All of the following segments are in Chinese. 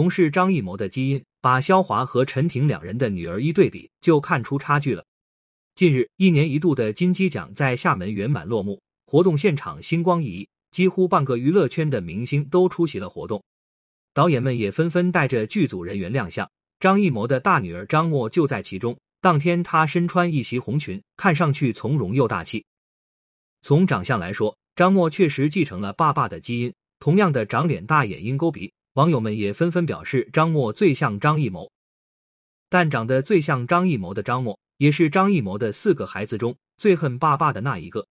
同是张艺谋的基因，把肖华和陈婷两人的女儿一对比，就看出差距了。近日，一年一度的金鸡奖在厦门圆满落幕，活动现场星光熠熠，几乎半个娱乐圈的明星都出席了活动，导演们也纷纷带着剧组人员亮相。张艺谋的大女儿张默就在其中。当天，她身穿一袭红裙，看上去从容又大气。从长相来说，张默确实继承了爸爸的基因，同样的长脸、大眼、鹰钩鼻，网友们也纷纷表示张默最像张艺谋。但长得最像张艺谋的张默，也是张艺谋的四个孩子中最恨爸爸的那一个。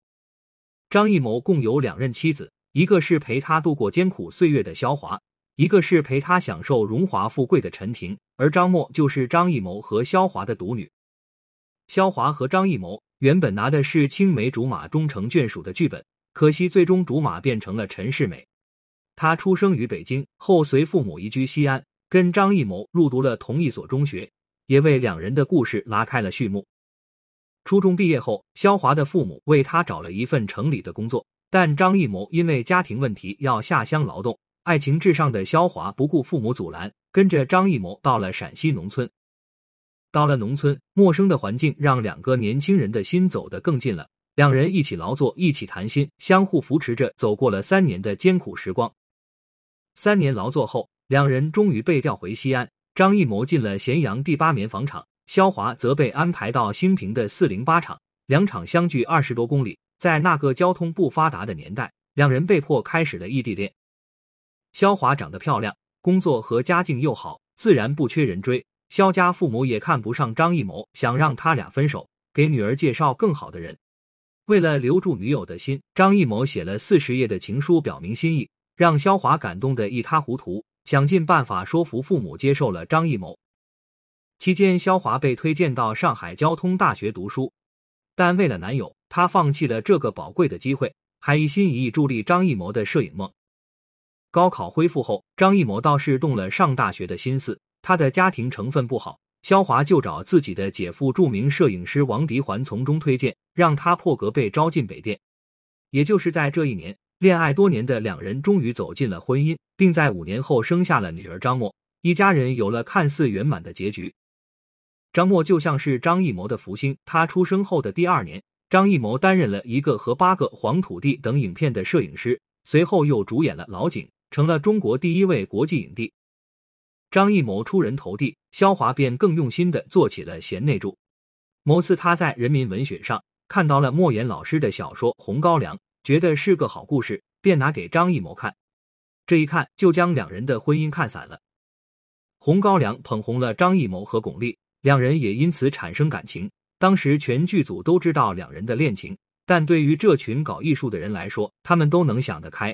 张艺谋共有两任妻子，一个是陪他度过艰苦岁月的萧华，一个是陪他享受荣华富贵的陈婷，而张默就是张艺谋和萧华的独女。萧华和张艺谋原本拿的是青梅竹马、终成眷属的剧本，可惜最终竹马变成了陈世美。他出生于北京，后随父母移居西安，跟张艺谋入读了同一所中学，也为两人的故事拉开了序幕。初中毕业后，肖华的父母为他找了一份城里的工作，但张艺谋因为家庭问题要下乡劳动，爱情至上的肖华不顾父母阻拦，跟着张艺谋到了陕西农村。到了农村，陌生的环境让两个年轻人的心走得更近了。两人一起劳作，一起谈心，相互扶持着走过了三年的艰苦时光。三年劳作后，两人终于被调回西安。张艺谋进了咸阳第八棉纺厂，肖华则被安排到兴平的四零八厂，两厂相距二十多公里。在那个交通不发达的年代，两人被迫开始了异地恋。肖华长得漂亮，工作和家境又好，自然不缺人追。肖家父母也看不上张艺谋，想让他俩分手，给女儿介绍更好的人。为了留住女友的心，张艺谋写了四十页的情书表明心意，让肖华感动得一塌糊涂，想尽办法说服父母接受了张艺谋。期间，肖华被推荐到上海交通大学读书，但为了男友，她放弃了这个宝贵的机会，还一心一意助力张艺谋的摄影梦。高考恢复后，张艺谋倒是动了上大学的心思。他的家庭成分不好，肖华就找自己的姐夫著名摄影师王迪环从中推荐，让他破格被招进北电。也就是在这一年，恋爱多年的两人终于走进了婚姻，并在五年后生下了女儿张默，一家人有了看似圆满的结局。张默就像是张艺谋的福星，他出生后的第二年，张艺谋担任了一个和八个黄土地等影片的摄影师，随后又主演了老井，成了中国第一位国际影帝。张艺谋出人头地，肖华便更用心的做起了贤内助。某次他在人民文学上看到了莫言老师的小说《红高粱》，觉得是个好故事，便拿给张艺谋看。这一看就将两人的婚姻看散了。《红高粱》捧红了张艺谋和巩俐，两人也因此产生感情。当时全剧组都知道两人的恋情，但对于这群搞艺术的人来说，他们都能想得开。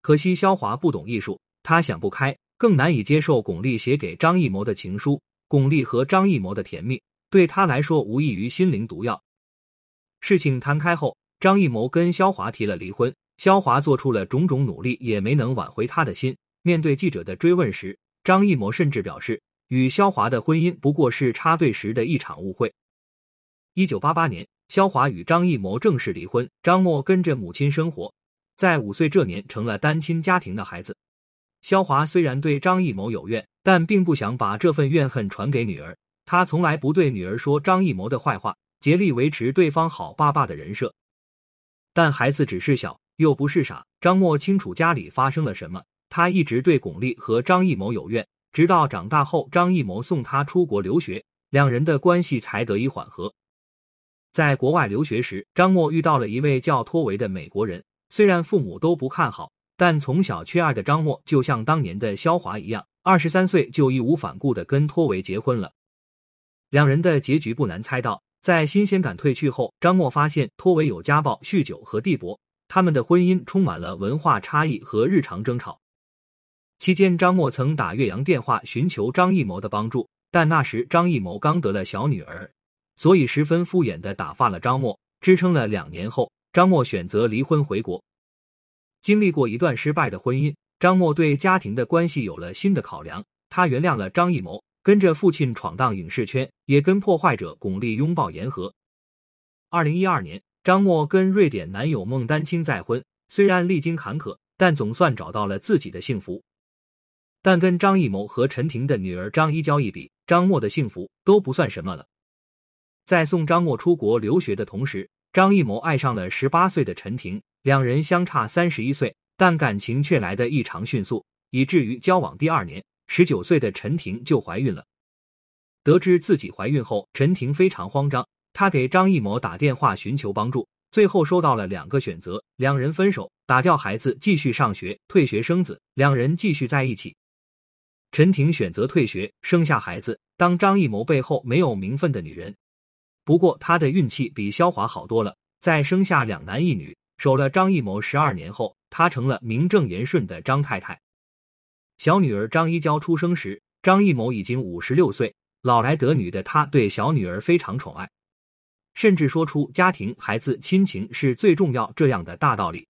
可惜肖华不懂艺术，他想不开。更难以接受巩俐写给张艺谋的情书，巩俐和张艺谋的甜蜜对他来说无异于心灵毒药。事情摊开后，张艺谋跟肖华提了离婚，肖华做出了种种努力，也没能挽回他的心。面对记者的追问时，张艺谋甚至表示，与肖华的婚姻不过是插队时的一场误会。一九八八年，肖华与张艺谋正式离婚，张默跟着母亲生活，在五岁这年成了单亲家庭的孩子。肖华虽然对张艺谋有怨，但并不想把这份怨恨传给女儿。他从来不对女儿说张艺谋的坏话，竭力维持对方好爸爸的人设。但孩子只是小，又不是傻。张默清楚家里发生了什么，他一直对巩俐和张艺谋有怨，直到长大后，张艺谋送他出国留学，两人的关系才得以缓和。在国外留学时，张默遇到了一位叫托维的美国人，虽然父母都不看好。但从小缺爱的张默，就像当年的肖华一样，二十三岁就义无反顾的跟托维结婚了。两人的结局不难猜到，在新鲜感褪去后，张默发现托维有家暴、酗酒和地博，他们的婚姻充满了文化差异和日常争吵。期间，张默曾打岳阳电话寻求张艺谋的帮助，但那时张艺谋刚得了小女儿，所以十分敷衍的打发了张默。支撑了两年后，张默选择离婚回国。经历过一段失败的婚姻，张默对家庭的关系有了新的考量。他原谅了张艺谋，跟着父亲闯荡影视圈，也跟破坏者巩俐拥抱言和。二零一二年，张默跟瑞典男友孟丹青再婚，虽然历经坎坷，但总算找到了自己的幸福。但跟张艺谋和陈婷的女儿张一娇一比，张默的幸福都不算什么了。在送张默出国留学的同时，张艺谋爱上了十八岁的陈婷，两人相差三十一岁，但感情却来得异常迅速，以至于交往第二年，十九岁的陈婷就怀孕了。得知自己怀孕后，陈婷非常慌张，她给张艺谋打电话寻求帮助。最后收到了两个选择：两人分手，打掉孩子继续上学，退学生子，两人继续在一起。陈婷选择退学，生下孩子，当张艺谋背后没有名分的女人。不过她的运气比肖华好多了，在生下两男一女，守了张艺谋十二年后，她成了名正言顺的张太太。小女儿张一娇出生时，张艺谋已经五十六岁，老来得女的他对小女儿非常宠爱。甚至说出家庭、孩子、亲情是最重要这样的大道理。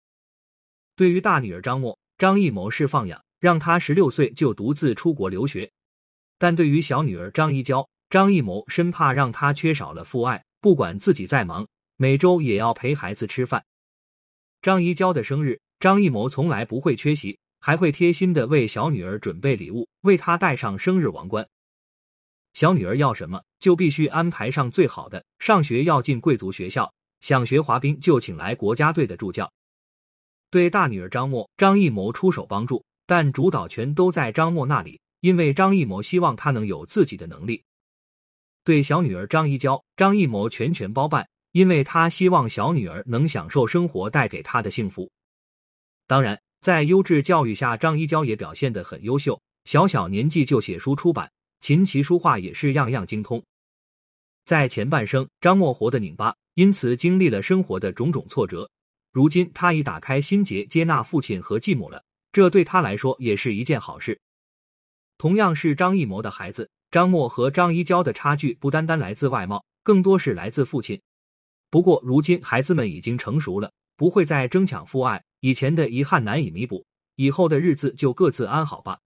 对于大女儿张默，张艺谋是放养，让她十六岁就独自出国留学；但对于小女儿张一娇，张艺谋生怕让她缺少了父爱，不管自己再忙，每周也要陪孩子吃饭。张一娇的生日，张艺谋从来不会缺席，还会贴心的为小女儿准备礼物，为她戴上生日王冠。小女儿要什么，就必须安排上最好的。上学要进贵族学校，想学滑冰就请来国家队的助教。对大女儿张默，张艺谋出手帮助，但主导权都在张默那里，因为张艺谋希望她能有自己的能力。对小女儿张一娇，张艺谋全权包办，因为他希望小女儿能享受生活带给她的幸福。当然，在优质教育下，张一娇也表现得很优秀，小小年纪就写书出版。琴棋书画也是样样精通。在前半生，张默活得拧巴，因此经历了生活的种种挫折。如今，他已打开心结，接纳父亲和继母了，这对他来说也是一件好事。同样是张艺谋的孩子，张默和张一娇的差距不单单来自外貌，更多是来自父亲。不过，如今孩子们已经成熟了，不会再争抢父爱，以前的遗憾难以弥补，以后的日子就各自安好吧。